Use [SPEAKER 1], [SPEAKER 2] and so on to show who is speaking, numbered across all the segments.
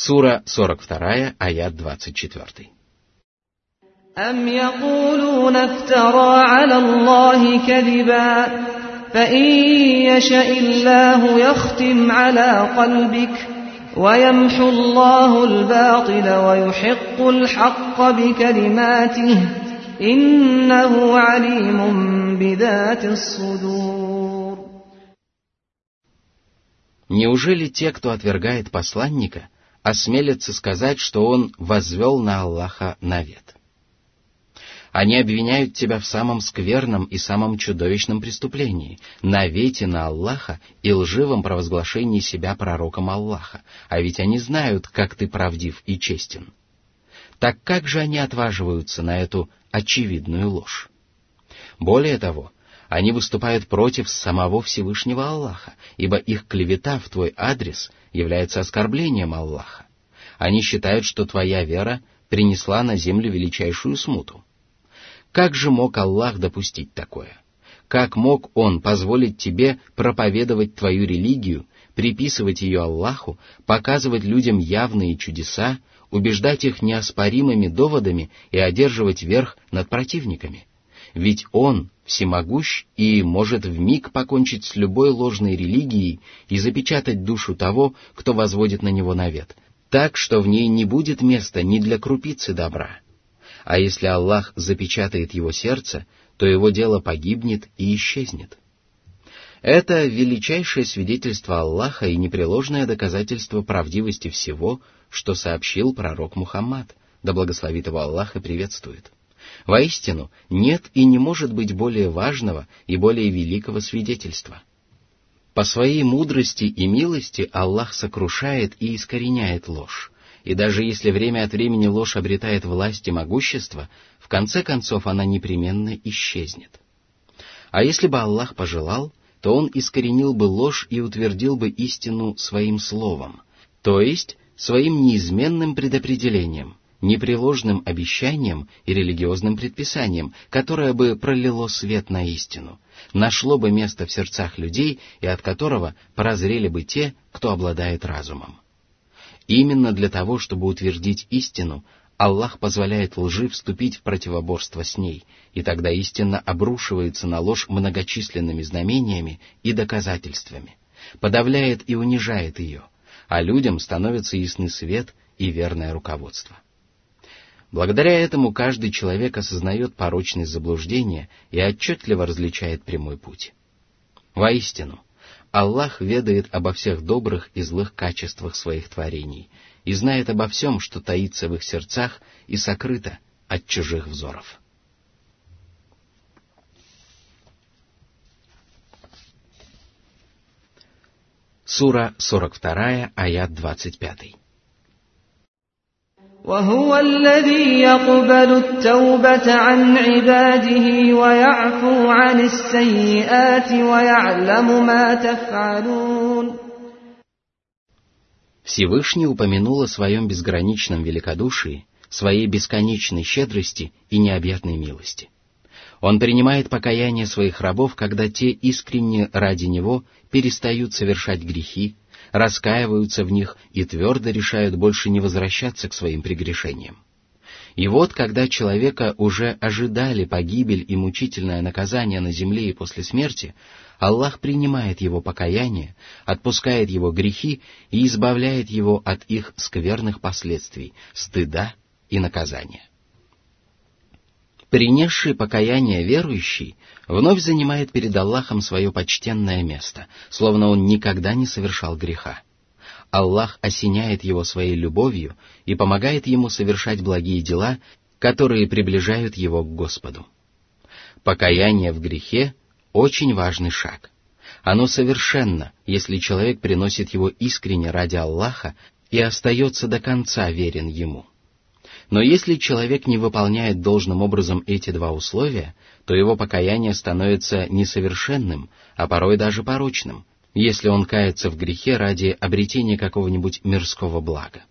[SPEAKER 1] Сура 42, аят 24.
[SPEAKER 2] أم يقولون افترى على الله كذبا فإن يشأ الله يختم على قلبك ويمحو الله الباطل ويحق الحق بكلماته إنه عليم بذات الصدور
[SPEAKER 1] Неужели те, кто отвергает посланника, осмелятся сказать, что он возвел на Аллаха навет? Они обвиняют тебя в самом скверном и самом чудовищном преступлении, навете на Аллаха и лживом провозглашении себя пророком Аллаха, а ведь они знают, как ты правдив и честен. Так как же они отваживаются на эту очевидную ложь? Более того, они выступают против самого Всевышнего Аллаха, ибо их клевета в твой адрес является оскорблением Аллаха. Они считают, что твоя вера принесла на землю величайшую смуту. Как же мог Аллах допустить такое? Как мог Он позволить тебе проповедовать твою религию, приписывать ее Аллаху, показывать людям явные чудеса, убеждать их неоспоримыми доводами и одерживать верх над противниками? Ведь Он всемогущ и может вмиг покончить с любой ложной религией и запечатать душу того, кто возводит на него навет, так, что в ней не будет места ни для крупицы добра — а если Аллах запечатает его сердце, то его дело погибнет и исчезнет. Это величайшее свидетельство Аллаха и непреложное доказательство правдивости всего, что сообщил пророк Мухаммад, да благословит его Аллах и приветствует. Воистину, нет и не может быть более важного и более великого свидетельства. По своей мудрости и милости Аллах сокрушает и искореняет ложь, и даже если время от времени ложь обретает власть и могущество, в конце концов она непременно исчезнет. А если бы Аллах пожелал, то Он искоренил бы ложь и утвердил бы истину своим словом, то есть своим неизменным предопределением, непреложным обещанием и религиозным предписанием, которое бы пролило свет на истину, нашло бы место в сердцах людей и от которого прозрели бы те, кто обладает разумом. Именно для того, чтобы утвердить истину, Аллах позволяет лжи вступить в противоборство с ней, и тогда истина обрушивается на ложь многочисленными знамениями и доказательствами, подавляет и унижает ее, а людям становится ясный свет и верное руководство. Благодаря этому каждый человек осознает порочность заблуждения и отчетливо различает прямой путь. Воистину, Аллах ведает обо всех добрых и злых качествах своих творений и знает обо всем, что таится в их сердцах и сокрыто от чужих взоров. Сура 42, аят 25.
[SPEAKER 2] وهو الذي يقبل التوبة عن عباده ويعفو عن السيئات ويعلم ما تفعلون
[SPEAKER 1] Всевышний упомянул о своем безграничном великодушии, своей бесконечной щедрости и необъятной милости. Он принимает покаяние своих рабов, когда те искренне ради него перестают совершать грехи, раскаиваются в них и твердо решают больше не возвращаться к своим прегрешениям. И вот, когда человека уже ожидали погибель и мучительное наказание на земле и после смерти, Аллах принимает его покаяние, отпускает его грехи и избавляет его от их скверных последствий, стыда и наказания. Принесший покаяние верующий вновь занимает перед Аллахом свое почтенное место, словно он никогда не совершал греха. Аллах осеняет его своей любовью и помогает ему совершать благие дела, которые приближают его к Господу. Покаяние в грехе – очень важный шаг. Оно совершенно, если человек приносит его искренне ради Аллаха и остается до конца верен ему. Но если человек не выполняет должным образом эти два условия, то его покаяние становится несовершенным, а порой даже порочным, если он кается в грехе ради обретения какого-нибудь мирского блага.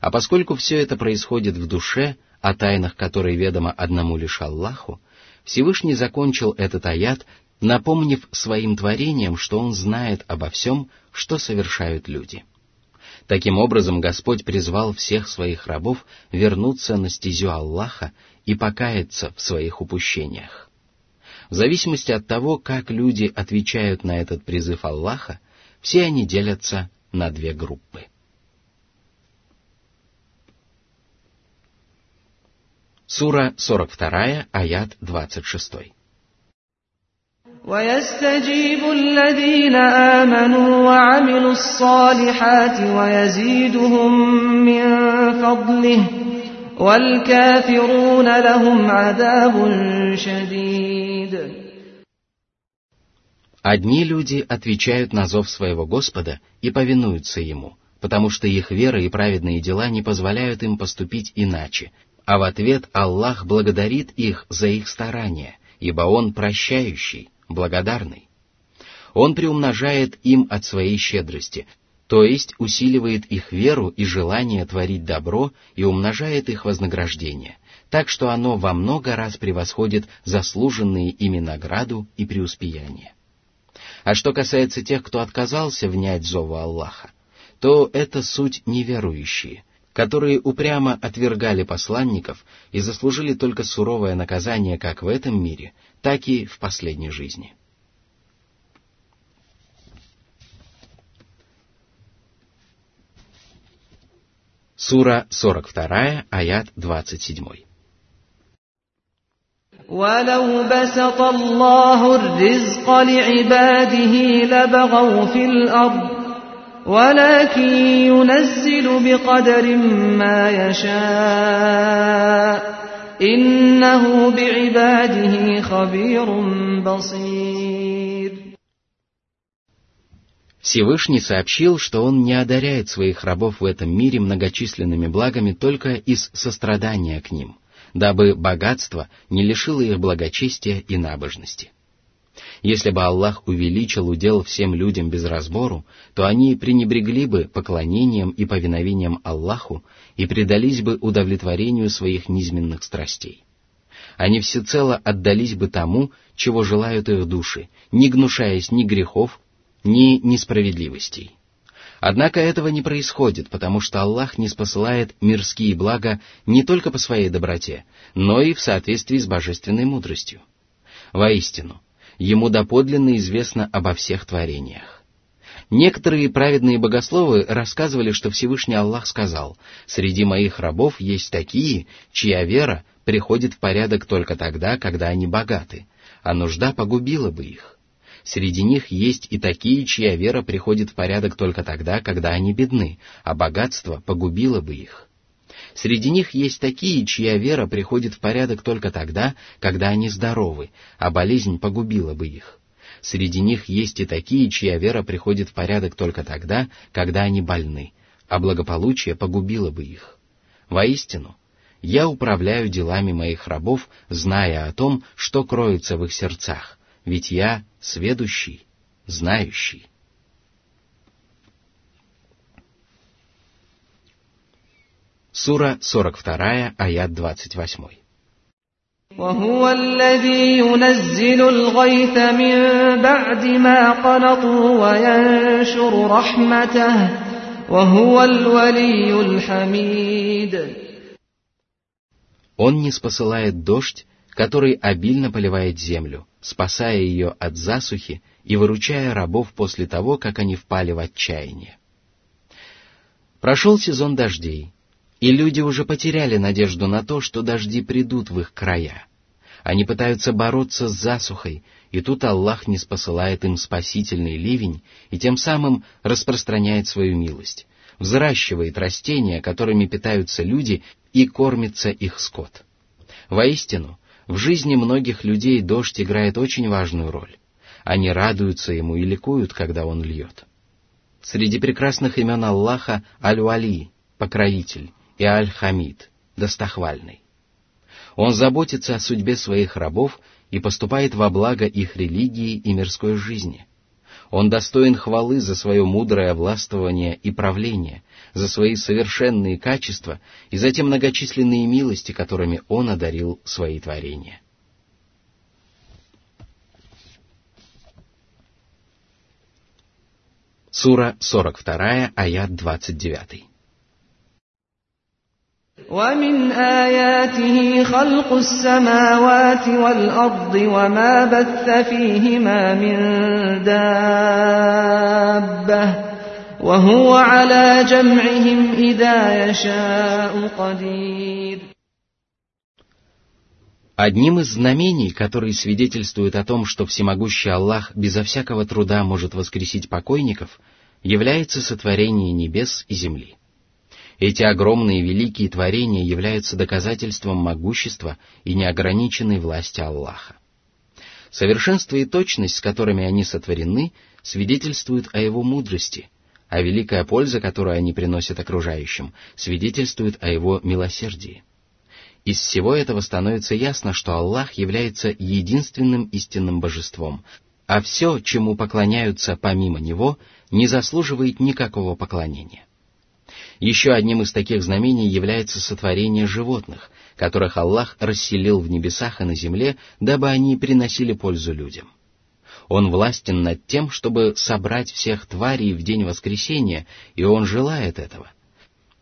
[SPEAKER 1] А поскольку все это происходит в душе, о тайнах которой ведомо одному лишь Аллаху, Всевышний закончил этот аят, напомнив своим творениям, что он знает обо всем, что совершают люди. Таким образом, Господь призвал всех своих рабов вернуться на стезю Аллаха и покаяться в своих упущениях. В зависимости от того, как люди отвечают на этот призыв Аллаха, все они делятся на две группы. Сура 42, аят 26.
[SPEAKER 2] ويستجيب الذين آمنوا وعملوا الصالحات ويزيدهم من فضله والكافرون لهم عذاب شديد
[SPEAKER 1] Одни люди отвечают на зов своего Господа и повинуются Ему, потому что их вера и праведные дела не позволяют им поступить иначе, а в ответ Аллах благодарит их за их старания, ибо Он прощающий, благодарный. Он приумножает им от своей щедрости, то есть усиливает их веру и желание творить добро и умножает их вознаграждение, так что оно во много раз превосходит заслуженные ими награду и преуспеяние. А что касается тех, кто отказался внять зову Аллаха, то это суть неверующие, которые упрямо отвергали посланников и заслужили только суровое наказание как в этом мире, так и в последней жизни. Сура 42, аят 27.
[SPEAKER 2] ولو بسط الله الرزق لعباده لبغوا في الأرض ولكن ينزل بقدر ما يشاء إنه بعباده خبير بصير
[SPEAKER 1] Всевышний сообщил, что Он не одаряет своих рабов в этом мире многочисленными благами только из сострадания к ним, дабы богатство не лишило их благочестия и набожности. Если бы Аллах увеличил удел всем людям без разбору, то они пренебрегли бы поклонением и повиновением Аллаху и предались бы удовлетворению своих низменных страстей. Они всецело отдались бы тому, чего желают их души, не гнушаясь ни грехов, ни несправедливостей. Однако этого не происходит, потому что Аллах не спосылает мирские блага не только по своей доброте, но и в соответствии с божественной мудростью. Воистину, ему доподлинно известно обо всех творениях. Некоторые праведные богословы рассказывали, что Всевышний Аллах сказал, «Среди моих рабов есть такие, чья вера приходит в порядок только тогда, когда они богаты, а нужда погубила бы их. Среди них есть и такие, чья вера приходит в порядок только тогда, когда они бедны, а богатство погубило бы их. Среди них есть такие, чья вера приходит в порядок только тогда, когда они здоровы, а болезнь погубила бы их. Среди них есть и такие, чья вера приходит в порядок только тогда, когда они больны, а благополучие погубило бы их. Воистину, я управляю делами моих рабов, зная о том, что кроется в их сердцах, ведь я сведущий, знающий. Сура 42, аят 28.
[SPEAKER 2] وهو الذي ينزل الغيث من بعد ما قنطوا وينشر رحمته وهو الولي الحميد
[SPEAKER 1] Он не спосылает дождь, который обильно поливает землю, спасая ее от засухи и выручая рабов после того, как они впали в отчаяние. Прошел сезон дождей, и люди уже потеряли надежду на то, что дожди придут в их края. Они пытаются бороться с засухой, и тут Аллах не спосылает им спасительный ливень и тем самым распространяет свою милость, взращивает растения, которыми питаются люди, и кормится их скот. Воистину, в жизни многих людей дождь играет очень важную роль. Они радуются ему и ликуют, когда он льет. Среди прекрасных имен Аллаха Аль-Вали, покровитель, и Аль-Хамид, достохвальный. Он заботится о судьбе своих рабов и поступает во благо их религии и мирской жизни. Он достоин хвалы за свое мудрое властвование и правление, за свои совершенные качества и за те многочисленные милости, которыми он одарил свои творения. Сура 42, аят 29.
[SPEAKER 2] ومن آياته خلق السماوات والأرض وما بث فيهما من دابة وهو على جمعهم إذا يشاء قدير
[SPEAKER 1] Одним из знамений, которые свидетельствуют о том, что всемогущий Аллах безо всякого труда может воскресить покойников, является сотворение небес и земли. Эти огромные великие творения являются доказательством могущества и неограниченной власти Аллаха. Совершенство и точность, с которыми они сотворены, свидетельствуют о его мудрости, а великая польза, которую они приносят окружающим, свидетельствует о его милосердии. Из всего этого становится ясно, что Аллах является единственным истинным божеством, а все, чему поклоняются помимо Него, не заслуживает никакого поклонения. Еще одним из таких знамений является сотворение животных, которых Аллах расселил в небесах и на земле, дабы они приносили пользу людям. Он властен над тем, чтобы собрать всех тварей в день воскресения, и Он желает этого —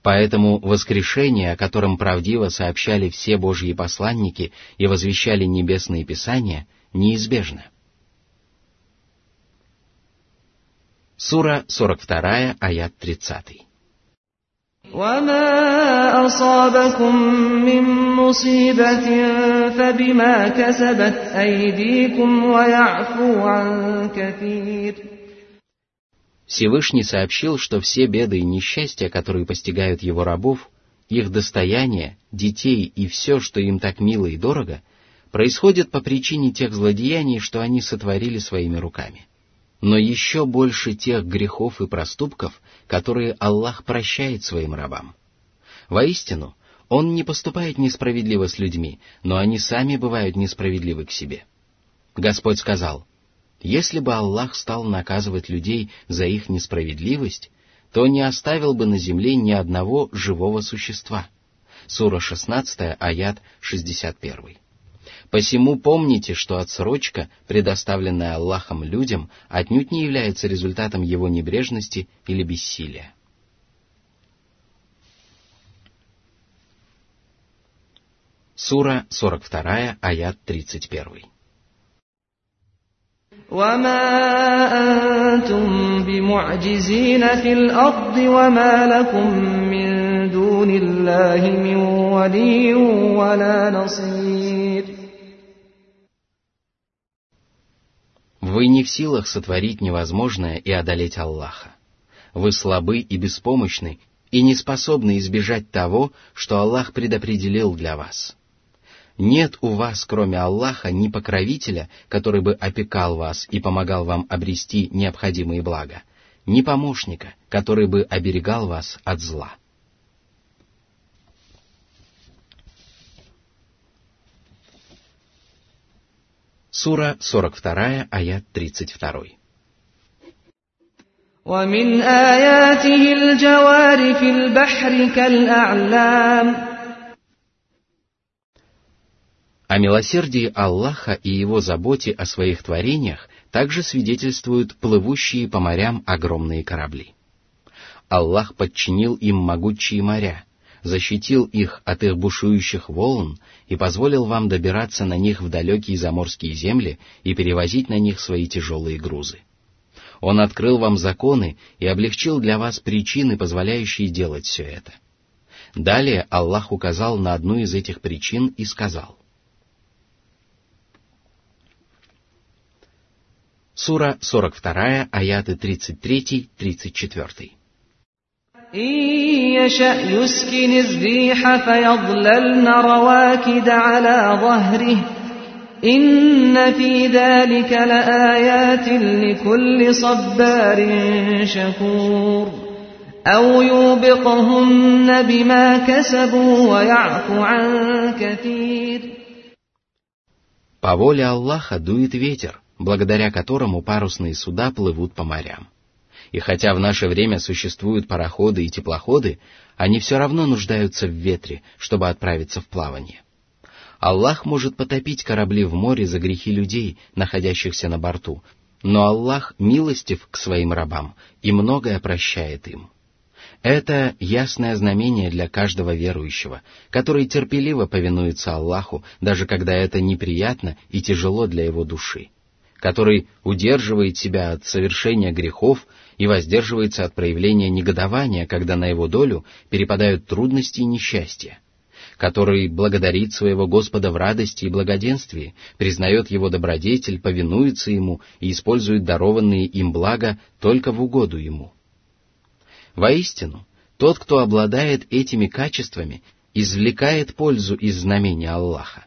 [SPEAKER 1] Поэтому воскрешение, о котором правдиво сообщали все Божьи посланники и возвещали небесные писания, неизбежно. Сура 42, аят 30.
[SPEAKER 2] وما أصابكم من مصيبة فبما كسبت أيديكم ويعفو عن كثير
[SPEAKER 1] Всевышний сообщил, что все беды и несчастья, которые постигают его рабов, их достояние, детей и все, что им так мило и дорого, происходят по причине тех злодеяний, что они сотворили своими руками. Но еще больше тех грехов и проступков, которые Аллах прощает своим рабам. Воистину, Он не поступает несправедливо с людьми, но они сами бывают несправедливы к себе. Господь сказал, если бы Аллах стал наказывать людей за их несправедливость, то не оставил бы на земле ни одного живого существа. Сура 16, аят 61. Посему помните, что отсрочка, предоставленная Аллахом людям, отнюдь не является результатом его небрежности или бессилия. Сура 42, аят 31.
[SPEAKER 2] وما أنتم بمعجزين في الأرض وما لكم من دون الله من ولي ولا نصير
[SPEAKER 1] Вы не в силах сотворить невозможное и одолеть Аллаха. Вы слабы и беспомощны, и не способны избежать того, что Аллах предопределил для вас. Нет у вас, кроме Аллаха, ни покровителя, который бы опекал вас и помогал вам обрести необходимые блага, ни помощника, который бы оберегал вас от зла. Сура 42, аят 32.
[SPEAKER 2] ومن آياته الجوار في البحر كالأعلام
[SPEAKER 1] О милосердии Аллаха и его заботе о своих творениях также свидетельствуют плывущие по морям огромные корабли. Аллах подчинил им могучие моря, – защитил их от их бушующих волн и позволил вам добираться на них в далекие заморские земли и перевозить на них свои тяжелые грузы. Он открыл вам законы и облегчил для вас причины, позволяющие делать все это. Далее Аллах указал на одну из этих причин и сказал, Сура 42, аяты 33-34.
[SPEAKER 2] يشأ يسكن الريح فيظللن رواكد على ظهره إن في ذلك لآيات لكل صبار شكور أو يوبقهن بما كسبوا ويعفو عن كثير
[SPEAKER 1] По воле Аллаха дует ветер, благодаря которому парусные суда плывут по морям. И хотя в наше время существуют пароходы и теплоходы, они все равно нуждаются в ветре, чтобы отправиться в плавание. Аллах может потопить корабли в море за грехи людей, находящихся на борту, но Аллах милостив к своим рабам и многое прощает им. Это ясное знамение для каждого верующего, который терпеливо повинуется Аллаху, даже когда это неприятно и тяжело для его души, который удерживает себя от совершения грехов и воздерживается от проявления негодования, когда на его долю перепадают трудности и несчастья, который благодарит своего Господа в радости и благоденствии, признает его добродетель, повинуется ему и использует дарованные им блага только в угоду ему. Воистину, тот, кто обладает этими качествами, извлекает пользу из знамения Аллаха.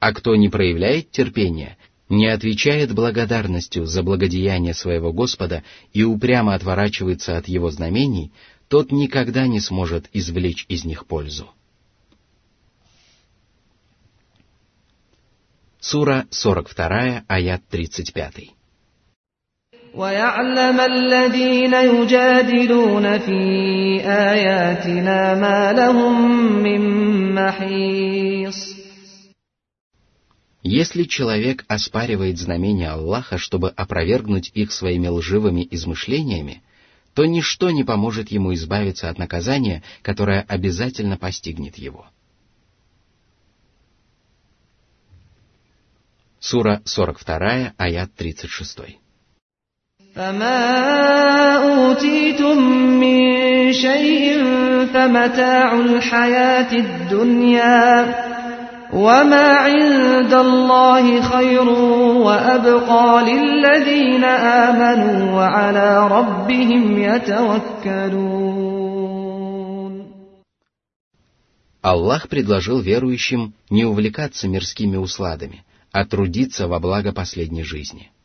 [SPEAKER 1] А кто не проявляет терпения, не отвечает благодарностью за благодеяние своего Господа и упрямо отворачивается от его знамений, тот никогда не сможет извлечь из них пользу. Сура 42, аят 35.
[SPEAKER 2] ويعلم الذين يجادلون في آياتنا ما لهم من محيص
[SPEAKER 1] Если человек оспаривает знамения Аллаха, чтобы опровергнуть их своими лживыми измышлениями, то ничто не поможет ему избавиться от наказания, которое обязательно постигнет его. Сура 42, аят 36.
[SPEAKER 2] فما أوتيتم من شيء فمتاع الحياة الدنيا وما عند الله خير وأبقى للذين آمنوا وعلى ربهم يتوكلون
[SPEAKER 1] Аллах предложил верующим не увлекаться мирскими усладами, а трудиться во благо последней жизни –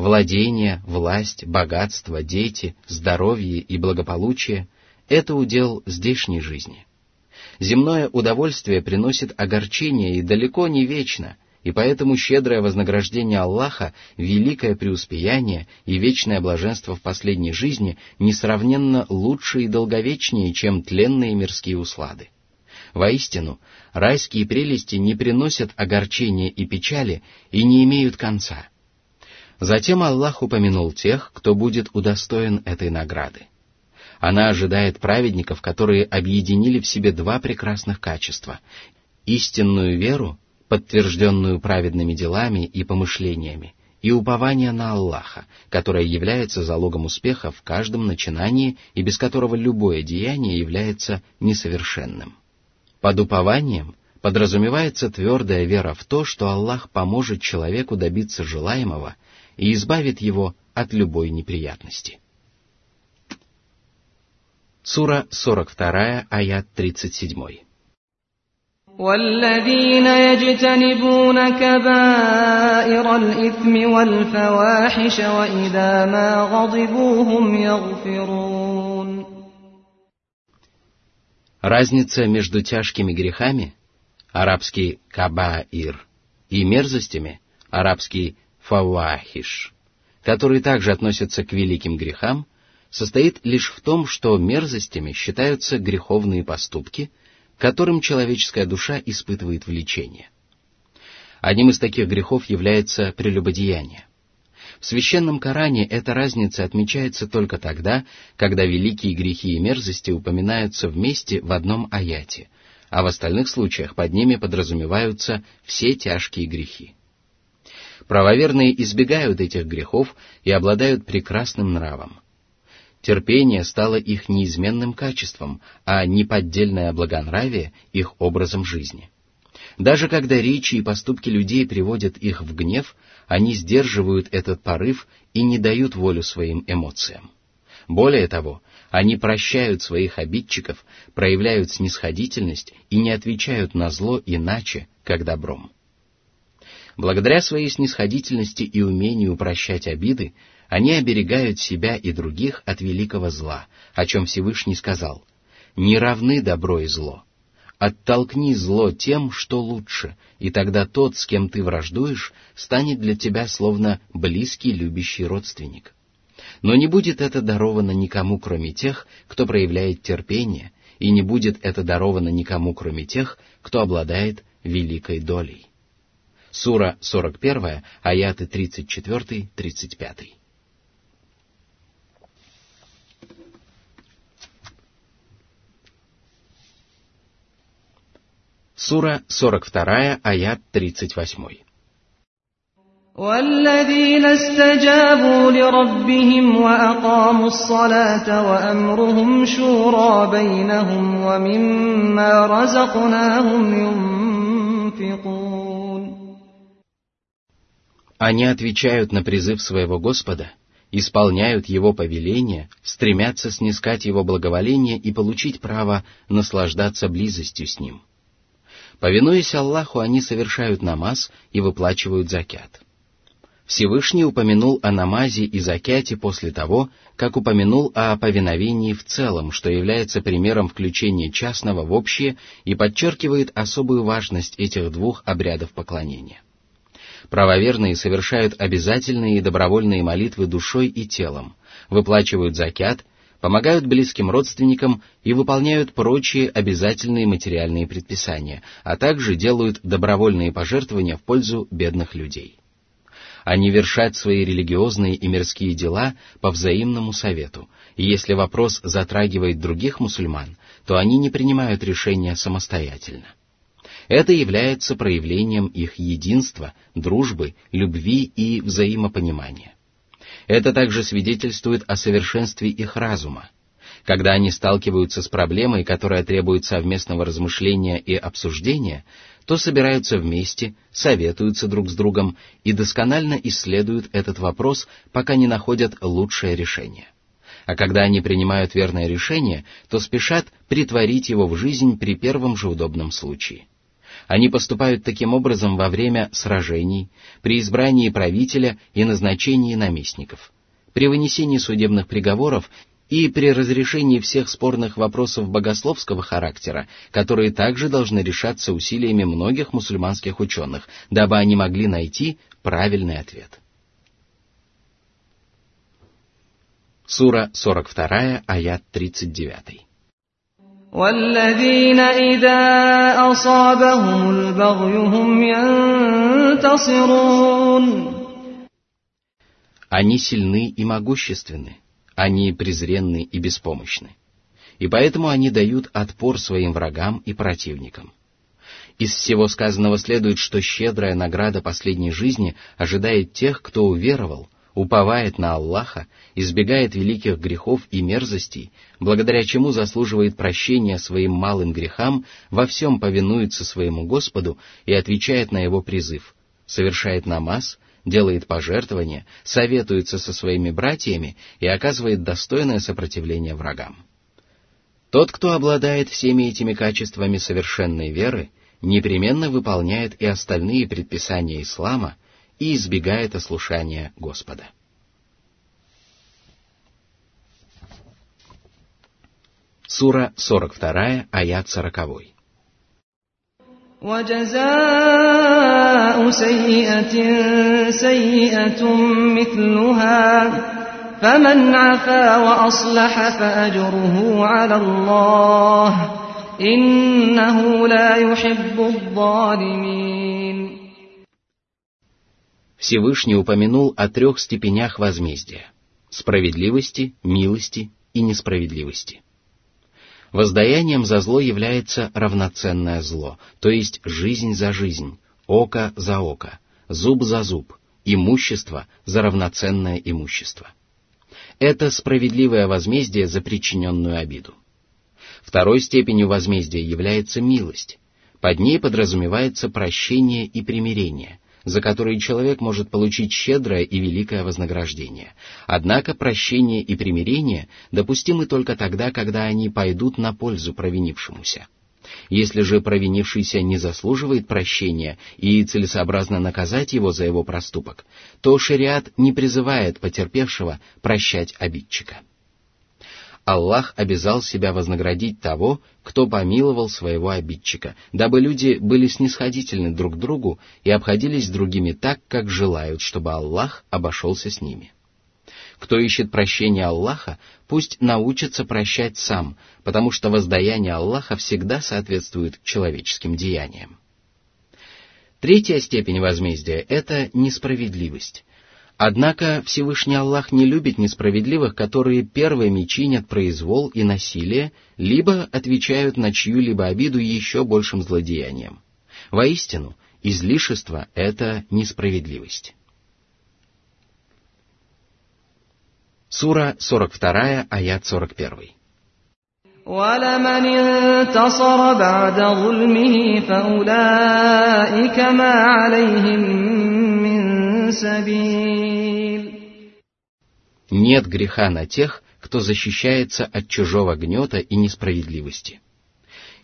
[SPEAKER 1] Владение, власть, богатство, дети, здоровье и благополучие – это удел здешней жизни. Земное удовольствие приносит огорчение и далеко не вечно, и поэтому щедрое вознаграждение Аллаха, великое преуспеяние и вечное блаженство в последней жизни несравненно лучше и долговечнее, чем тленные мирские услады. Воистину, райские прелести не приносят огорчения и печали и не имеют конца – Затем Аллах упомянул тех, кто будет удостоен этой награды. Она ожидает праведников, которые объединили в себе два прекрасных качества — истинную веру, подтвержденную праведными делами и помышлениями, и упование на Аллаха, которое является залогом успеха в каждом начинании и без которого любое деяние является несовершенным. Под упованием подразумевается твердая вера в то, что Аллах поможет человеку добиться желаемого и избавит его от любой неприятности. Сура 42, аят 37.
[SPEAKER 2] والذين يجتنبون كبائر الإثم والفواحش وإذا ما غضبوا هم يغفرون
[SPEAKER 1] Разница между тяжкими грехами, арабский кабаир, и мерзостями, арабский фавахиш, которые также относятся к великим грехам, состоит лишь в том, что мерзостями считаются греховные поступки, которым человеческая душа испытывает влечение. Одним из таких грехов является прелюбодеяние. В священном Коране эта разница отмечается только тогда, когда великие грехи и мерзости упоминаются вместе в одном аяте, а в остальных случаях под ними подразумеваются все тяжкие грехи. Правоверные избегают этих грехов и обладают прекрасным нравом. Терпение стало их неизменным качеством, а неподдельное благонравие — их образом жизни. Даже когда речи и поступки людей приводят их в гнев, они сдерживают этот порыв и не дают волю своим эмоциям. Более того, они прощают своих обидчиков, проявляют снисходительность и не отвечают на зло иначе, как добром. Благодаря своей снисходительности и умению прощать обиды, они оберегают себя и других от великого зла, о чем Всевышний сказал, «Не равны добро и зло. Оттолкни зло тем, что лучше, и тогда тот, с кем ты враждуешь, станет для тебя словно близкий любящий родственник. Но не будет это даровано никому, кроме тех, кто проявляет терпение, и не будет это даровано никому, кроме тех, кто обладает великой долей». Сура 41, аяты 34-35. Сура 42, аят 38.
[SPEAKER 2] والذين استجابوا لربهم وأقاموا الصلاة وأمرهم شورى بينهم ومما رزقناهم ينفقون
[SPEAKER 1] Они отвечают на призыв своего Господа, исполняют Его повеления, стремятся снискать Его благоволение и получить право наслаждаться близостью с Ним. Повинуясь Аллаху, они совершают намаз и выплачивают закят. Всевышний упомянул о намазе и закяте после того, как упомянул о повиновении в целом, что является примером включения частного в общее и подчеркивает особую важность этих двух обрядов поклонения. Правоверные совершают обязательные и добровольные молитвы душой и телом, выплачивают закят, помогают близким родственникам и выполняют прочие обязательные материальные предписания, а также делают добровольные пожертвования в пользу бедных людей. Они вершат свои религиозные и мирские дела по взаимному совету, и если вопрос затрагивает других мусульман, то они не принимают решения самостоятельно. Это является проявлением их единства, дружбы, любви и взаимопонимания. Это также свидетельствует о совершенстве их разума. Когда они сталкиваются с проблемой, которая требует совместного размышления и обсуждения, то собираются вместе, советуются друг с другом и досконально исследуют этот вопрос, пока не находят лучшее решение. А когда они принимают верное решение, то спешат притворить его в жизнь при первом же удобном случае. Они поступают таким образом во время сражений, при избрании правителя и назначении наместников, при вынесении судебных приговоров и при разрешении всех спорных вопросов богословского характера, которые также должны решаться усилиями многих мусульманских ученых, дабы они могли найти правильный ответ. Сура 42, аят 39.
[SPEAKER 2] والذين إذا أصابهم البغي هم ينتصرون
[SPEAKER 1] Они сильны и могущественны, они презренны и беспомощны. И поэтому они дают отпор своим врагам и противникам. Из всего сказанного следует, что щедрая награда последней жизни ожидает тех, кто уверовал, уповает на Аллаха, избегает великих грехов и мерзостей, благодаря чему заслуживает прощения своим малым грехам, во всем повинуется своему Господу и отвечает на его призыв, совершает намаз, делает пожертвования, советуется со своими братьями и оказывает достойное сопротивление врагам. Тот, кто обладает всеми этими качествами совершенной веры, непременно выполняет и остальные предписания ислама и избегает ослушания Господа. Сура 42, аят 40.
[SPEAKER 2] وجزاء سيئة سيئة مثلها فمن عفا وأصلح فأجره على الله إنه لا يحب الظالمين
[SPEAKER 1] Всевышний упомянул о трех степенях возмездия – справедливости, милости и несправедливости. Воздаянием за зло является равноценное зло, то есть жизнь за жизнь, око за око, зуб за зуб, имущество за равноценное имущество. Это справедливое возмездие за причиненную обиду. Второй степенью возмездия является милость. Под ней подразумевается прощение и примирение, за которые человек может получить щедрое и великое вознаграждение. Однако прощение и примирение допустимы только тогда, когда они пойдут на пользу провинившемуся. Если же провинившийся не заслуживает прощения и целесообразно наказать его за его проступок, то шариат не призывает потерпевшего прощать обидчика. Аллах обязал себя вознаградить того, кто помиловал своего обидчика, дабы люди были снисходительны друг к другу и обходились с другими так, как желают, чтобы Аллах обошелся с ними. Кто ищет прощения Аллаха, пусть научится прощать сам, потому что воздаяние Аллаха всегда соответствует человеческим деяниям. Третья степень возмездия — это несправедливость. Однако Всевышний Аллах не любит несправедливых, которые первыми чинят произвол и насилие, либо отвечают на чью-либо обиду еще большим злодеянием. Воистину, излишество — это несправедливость. Сура 42, аят 41.
[SPEAKER 2] ولمن انتصر بعد ظلمه فأولئك ما عليهم من سبيل
[SPEAKER 1] нет греха на тех, кто защищается от чужого гнета и несправедливости.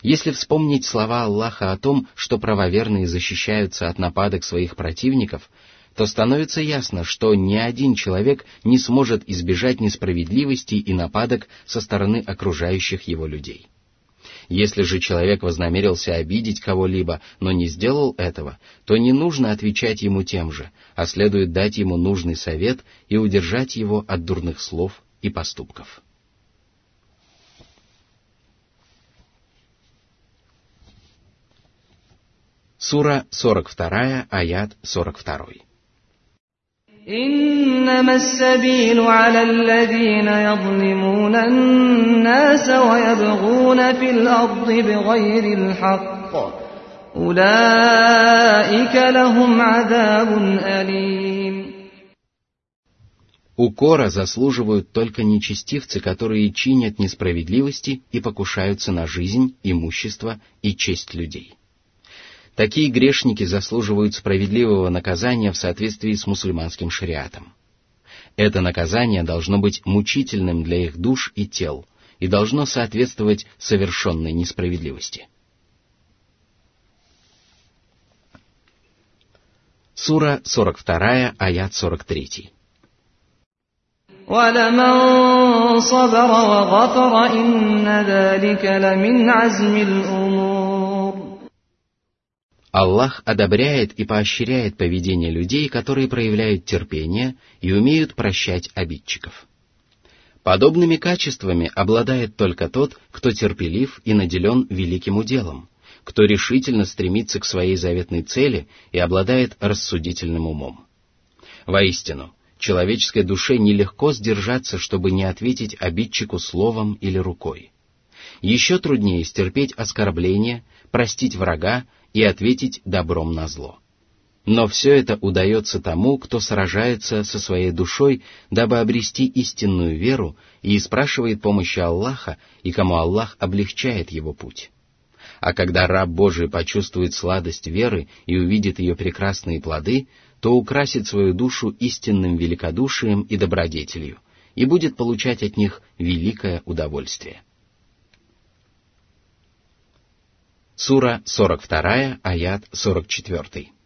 [SPEAKER 1] Если вспомнить слова Аллаха о том, что правоверные защищаются от нападок своих противников, то становится ясно, что ни один человек не сможет избежать несправедливости и нападок со стороны окружающих его людей. Если же человек вознамерился обидеть кого-либо, но не сделал этого, то не нужно отвечать ему тем же, а следует дать ему нужный совет и удержать его от дурных слов и поступков. Сура 42, аят 42.
[SPEAKER 2] إنما السبيل على الذين يظلمون الناس ويبغون في الأرض بغير الحق أولئك لهم عذاب أليم
[SPEAKER 1] Укора заслуживают только нечестивцы, которые чинят несправедливости и покушаются на жизнь, имущество и честь людей. Такие грешники заслуживают справедливого наказания в соответствии с мусульманским шариатом. Это наказание должно быть мучительным для их душ и тел и должно соответствовать совершенной несправедливости. Сура 42, аят 43.
[SPEAKER 2] ولمن صبر وغفر إن ذلك لمن عزم الأمور
[SPEAKER 1] Аллах одобряет и поощряет поведение людей, которые проявляют терпение и умеют прощать обидчиков. Подобными качествами обладает только тот, кто терпелив и наделен великим уделом, кто решительно стремится к своей заветной цели и обладает рассудительным умом. Воистину, человеческой душе нелегко сдержаться, чтобы не ответить обидчику словом или рукой. Еще труднее стерпеть оскорбление, простить врага и ответить добром на зло. Но все это удается тому, кто сражается со своей душой, дабы обрести истинную веру и спрашивает помощи Аллаха, и кому Аллах облегчает его путь. А когда раб Божий почувствует сладость веры и увидит ее прекрасные плоды, то украсит свою душу истинным великодушием и добродетелью и будет получать от них великое удовольствие. Сура 42, аят 44.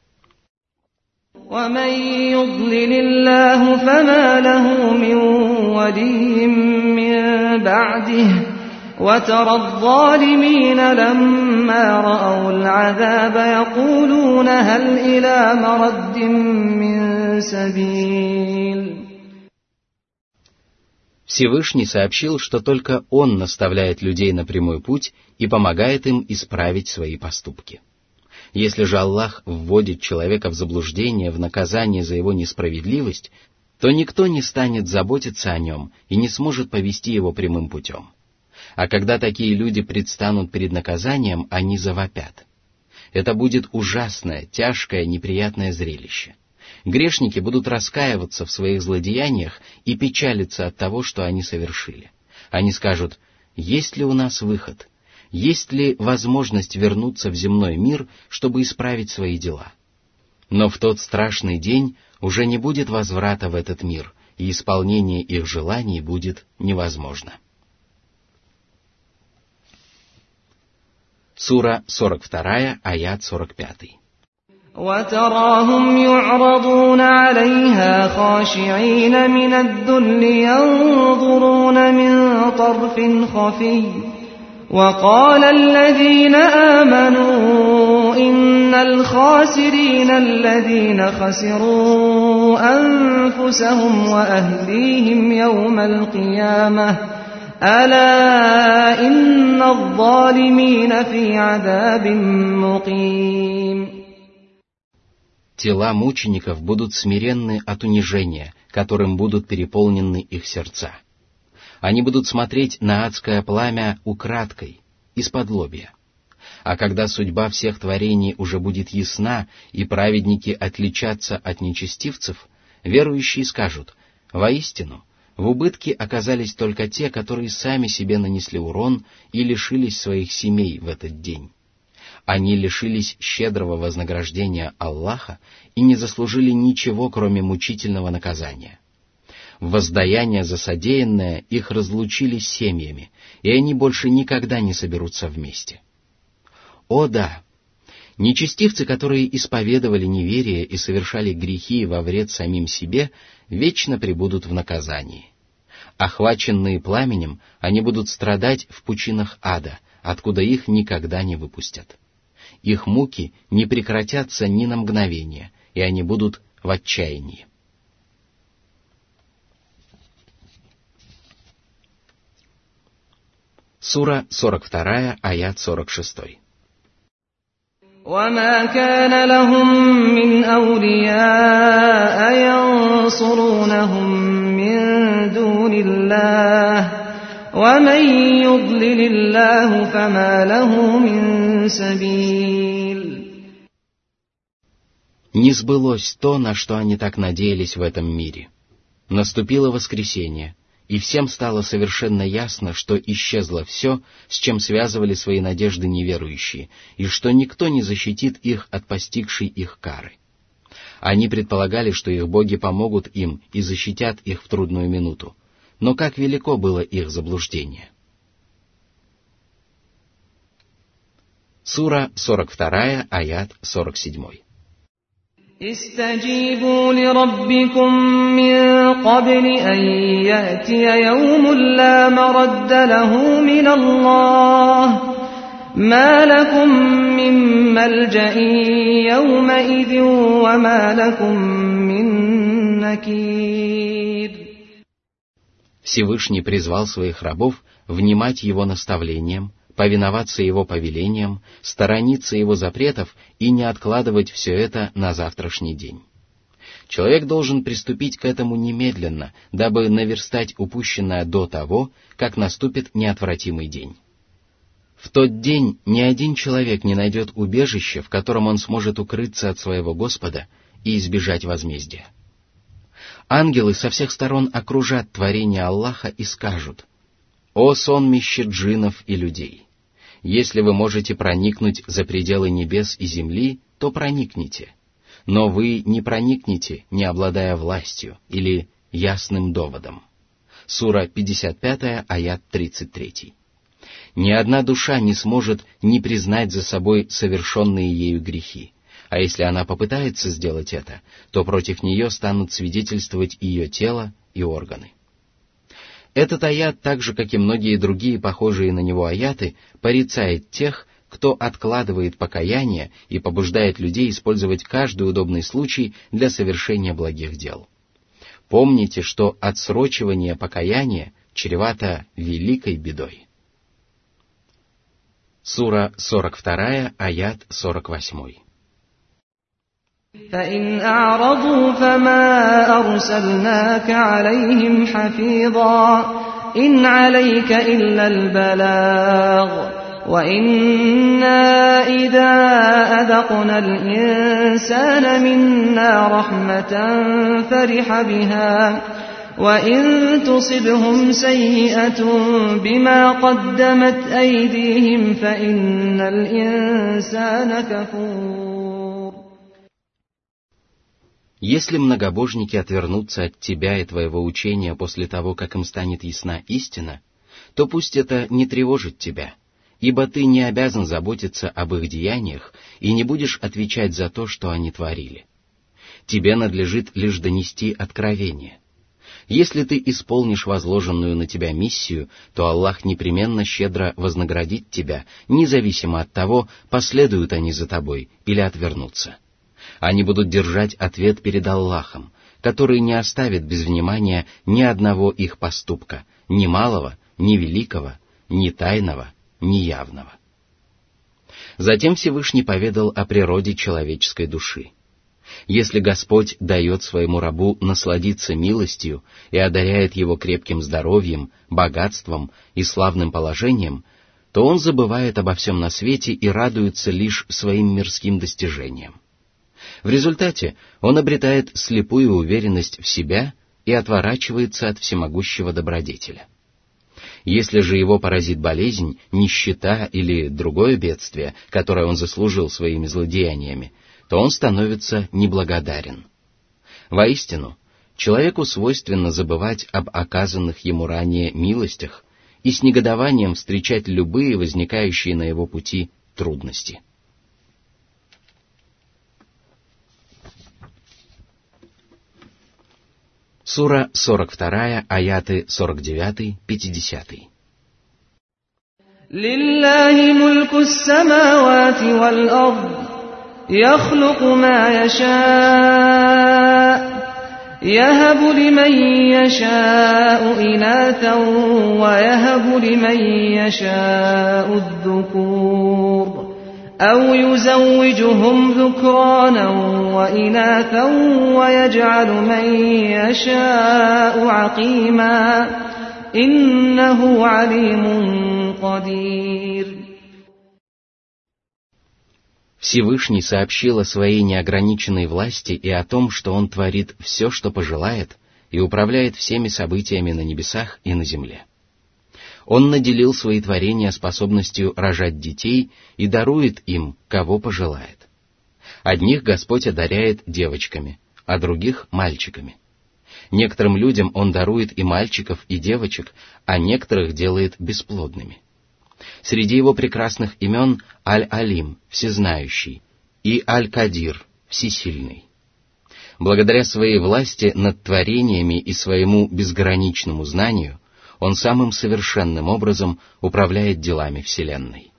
[SPEAKER 2] ومن يضلل الله فما له من ولي من بعده وترى الظالمين لما رأوا العذاب يقولون هل إلى مرد من سبيل
[SPEAKER 1] Всевышний сообщил, что только Он наставляет людей на прямой путь и помогает им исправить свои поступки. Если же Аллах вводит человека в заблуждение в наказание за его несправедливость, то никто не станет заботиться о нем и не сможет повести его прямым путем. А когда такие люди предстанут перед наказанием, они завопят. Это будет ужасное, тяжкое, неприятное зрелище — Грешники будут раскаиваться в своих злодеяниях и печалиться от того, что они совершили. Они скажут, есть ли у нас выход, есть ли возможность вернуться в земной мир, чтобы исправить свои дела. Но в тот страшный день уже не будет возврата в этот мир, и исполнение их желаний будет невозможно. Сура 42, аят 45.
[SPEAKER 2] وتراهم يعرضون عليها خاشعين من الذل ينظرون من طرف خفي. وقال الذين آمنوا إن الخاسرين الذين خسروا أنفسهم وأهليهم يوم القيامة. ألا إن الظالمين في عذاب مقيم.
[SPEAKER 1] Тела мучеников будут смиренны от унижения, которым будут переполнены их сердца. Они будут смотреть на адское пламя украдкой, из-под лобья. А когда судьба всех творений уже будет ясна, и праведники отличатся от нечестивцев, верующие скажут, «Воистину, в убытке оказались только те, которые сами себе нанесли урон и лишились своих семей в этот день. Они лишились щедрого вознаграждения Аллаха и не заслужили ничего, кроме мучительного наказания. Воздаяние за содеянное их разлучили с семьями, и они больше никогда не соберутся вместе. О да! Нечестивцы, которые исповедовали неверие и совершали грехи во вред самим себе, вечно пребудут в наказании. Охваченные пламенем, они будут страдать в пучинах ада, откуда их никогда не выпустят Их муки не прекратятся ни на мгновение, и они будут в отчаянии. Сура 42, аят 46.
[SPEAKER 2] وما كان لهم من أولياء ينصرونهم من دون الله ومن يضلل الله فما له من سبيل
[SPEAKER 1] Не сбылось то, на что они так надеялись в этом мире. Наступило воскресенье, и всем стало совершенно ясно, что исчезло все, с чем связывали свои надежды неверующие, и что никто не защитит их от постигшей их кары. Они предполагали, что их боги помогут им и защитят их в трудную минуту. Но как велико было их заблуждение. Сура 42, аят 47.
[SPEAKER 2] استجيبوا لربكم من قبل أن يأتي يوم لا مرد له من الله ما لكم من ملجأ يومئذ وما لكم من نكير
[SPEAKER 1] Всевышний призвал своих рабов внимать его наставлениям, повиноваться его повелениям, сторониться его запретов и не откладывать все это на завтрашний день. Человек должен приступить к этому немедленно, дабы наверстать упущенное до того, как наступит неотвратимый день. В тот день ни один человек не найдет убежища, в котором он сможет укрыться от своего Господа и избежать возмездия. Ангелы со всех сторон окружат творение Аллаха и скажут, «О сонмище джинов и людей! Если вы можете проникнуть за пределы небес и земли, то проникните. Но вы не проникнете, не обладая властью или ясным доводом. Сура 55, аят 33. Ни одна душа не сможет не признать за собой совершенные ею грехи, а если она попытается сделать это, то против нее станут свидетельствовать ее тело и органы. Этот аят, так же как и многие другие похожие на него аяты, порицает тех, кто откладывает покаяние и побуждает людей использовать каждый удобный случай для совершения благих дел. Помните, что отсрочивание покаяния чревато великой бедой. Сура 42, аят 48.
[SPEAKER 2] فإن أعرضوا فما أرسلناك عليهم حفيظا إن عليك إلا البلاغ وإنا إذا أذقنا الإنسان منا رحمة فرح بها وإن تصبهم سيئة بما قدمت أيديهم فإن الإنسان كفور
[SPEAKER 1] Если многобожники отвернутся от тебя и твоего учения после того, как им станет ясна истина, то пусть это не тревожит тебя, ибо ты не обязан заботиться об их деяниях и не будешь отвечать за то, что они творили. Тебе надлежит лишь донести откровение. Если ты исполнишь возложенную на тебя миссию, то Аллах непременно щедро вознаградит тебя, независимо от того, последуют они за тобой или отвернутся. Они будут держать ответ перед Аллахом, который не оставит без внимания ни одного их поступка, ни малого, ни великого, ни тайного, ни явного. Затем Всевышний поведал о природе человеческой души. Если Господь дает своему рабу насладиться милостью и одаряет его крепким здоровьем, богатством и славным положением, то он забывает обо всем на свете и радуется лишь своим мирским достижениям. В результате он обретает слепую уверенность в себя и отворачивается от всемогущего добродетеля. Если же его поразит болезнь, нищета или другое бедствие, которое он заслужил своими злодеяниями, то он становится неблагодарен. Воистину, человеку свойственно забывать об оказанных ему ранее милостях и с негодованием встречать любые возникающие на его пути трудности. Сура 42, аяты 49-50.
[SPEAKER 2] لله ملك السماوات والأرض يخلق ما يشاء يهب لمن يشاء إناثا ويهب لمن يشاء الذكور أو يزوجهم ذكرانا وإناثا ويجعل من يشاء عقيما إنه عليم قدير
[SPEAKER 1] Всевышний сообщил о своей неограниченной власти и о том, что Он творит все, что пожелает, и управляет всеми событиями на небесах и на земле. Он наделил свои творения способностью рожать детей и дарует им, кого пожелает. Одних Господь одаряет девочками, а других — мальчиками. Некоторым людям Он дарует и мальчиков, и девочек, а некоторых делает бесплодными. Среди его прекрасных имен Аль-Алим, всезнающий, и Аль-Кадир, всесильный. Благодаря своей власти над творениями и своему безграничному знанию, он самым совершенным образом управляет делами Вселенной.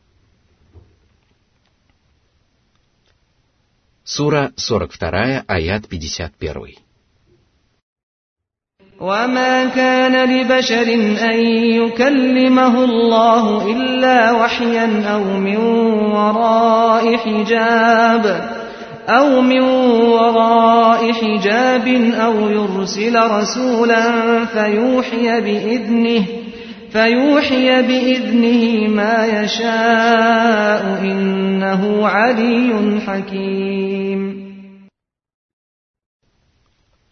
[SPEAKER 1] Сура 42, аят 51.
[SPEAKER 2] وما كان لبشر أن يكلمه الله إلا وحيا أو من وراء حجاب أو من وراء حجاب أو يرسل رسولا فيوحي بإذنه فيوحي بإذنه ما يشاء إنه علي حكيم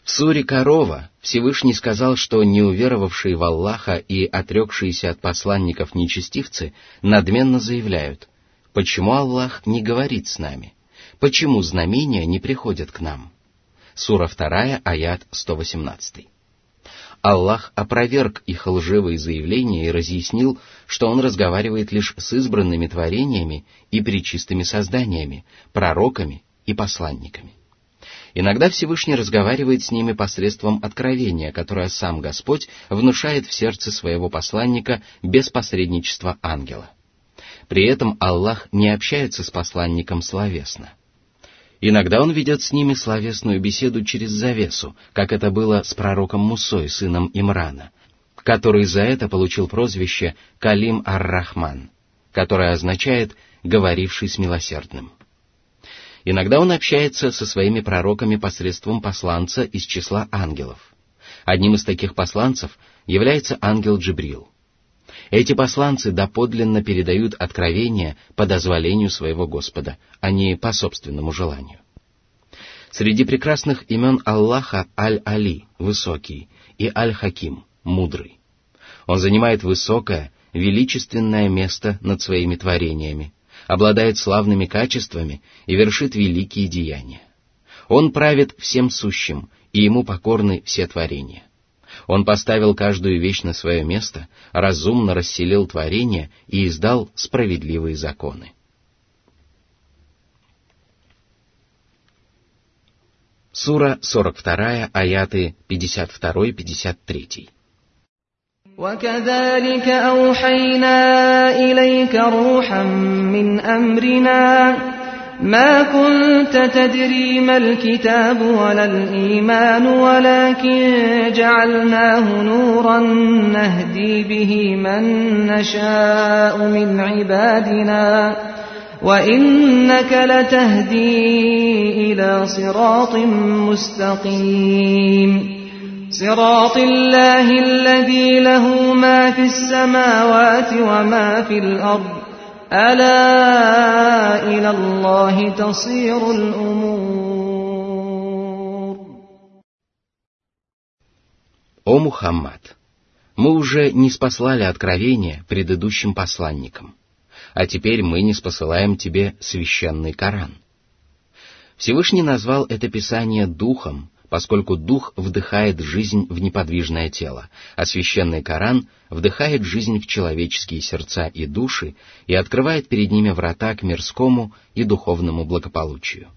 [SPEAKER 1] В суре Корова Всевышний сказал, что неуверовавшие в Аллаха и отрекшиеся от посланников нечестивцы надменно заявляют, почему Аллах не говорит с нами, почему знамения не приходят к нам. Сура 2, аят 118. Аллах опроверг их лживые заявления и разъяснил, что Он разговаривает лишь с избранными творениями и причистыми созданиями, пророками и посланниками. Иногда Всевышний разговаривает с ними посредством откровения, которое сам Господь внушает в сердце своего посланника без посредничества ангела. При этом Аллах не общается с посланником словесно. Иногда он ведет с ними словесную беседу через завесу, как это было с пророком Мусой, сыном Имрана, который за это получил прозвище Калим ар-Рахман, которое означает «говоривший с милосердным». Иногда он общается со своими пророками посредством посланца из числа ангелов. Одним из таких посланцев является ангел Джибрил. Эти посланцы доподлинно передают откровения по дозволению своего Господа, а не по собственному желанию. Среди прекрасных имен Аллаха Аль-Али, высокий, и Аль-Хаким, мудрый. Он занимает высокое, величественное место над своими творениями, обладает славными качествами и вершит великие деяния. Он правит всем сущим, и ему покорны все творения. Он поставил каждую вещь на свое место, разумно расселил творения и издал справедливые законы. Сура 42, аяты 52-53.
[SPEAKER 2] وكذلك أوحينا إليك روحا من أمرنا ما كنت تدري ما الكتاب ولا الإيمان ولكن جعلناه نورا نهدي به من نشاء من عبادنا. وإنك لتهدي إلى صراط مستقيم. صراط الله الذي له ما في السماوات وما في الأرض. ألا إلى الله تصير الأمور
[SPEAKER 1] О Мухаммад! Мы уже не спаслали откровение предыдущим посланникам, а теперь мы не спосылаем тебе священный Коран. Всевышний назвал это писание духом, поскольку дух вдыхает жизнь в неподвижное тело, а священный Коран вдыхает жизнь в человеческие сердца и души и открывает перед ними врата к мирскому и духовному благополучию.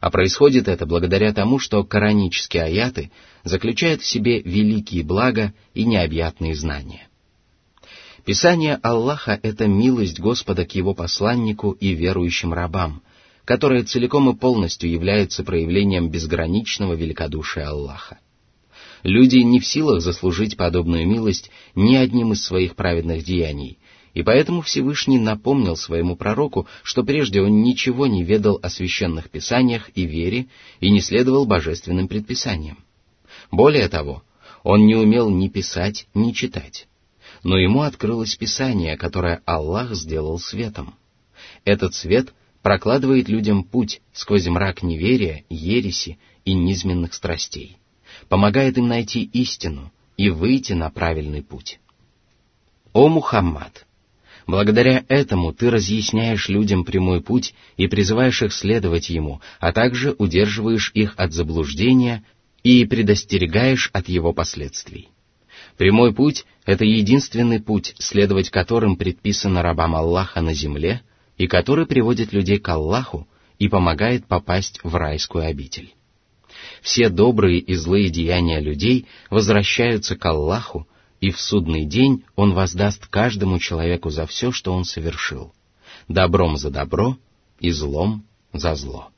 [SPEAKER 1] А происходит это благодаря тому, что коранические аяты заключают в себе великие блага и необъятные знания. Писание Аллаха — это милость Господа к его посланнику и верующим рабам, которая целиком и полностью является проявлением безграничного великодушия Аллаха. Люди не в силах заслужить подобную милость ни одним из своих праведных деяний, и поэтому Всевышний напомнил своему пророку, что прежде он ничего не ведал о священных писаниях и вере и не следовал божественным предписаниям. Более того, он не умел ни писать, ни читать. Но ему открылось Писание, которое Аллах сделал светом. Этот свет прокладывает людям путь сквозь мрак неверия, ереси и низменных страстей, помогает им найти истину и выйти на правильный путь. О Мухаммад! Благодаря этому ты разъясняешь людям прямой путь и призываешь их следовать ему, а также удерживаешь их от заблуждения и предостерегаешь от его последствий. Прямой путь — это единственный путь, следовать которым предписано рабам Аллаха на земле, и который приводит людей к Аллаху и помогает попасть в райскую обитель. Все добрые и злые деяния людей возвращаются к Аллаху, и в судный день Он воздаст каждому человеку за все, что он совершил, добром за добро и злом за зло.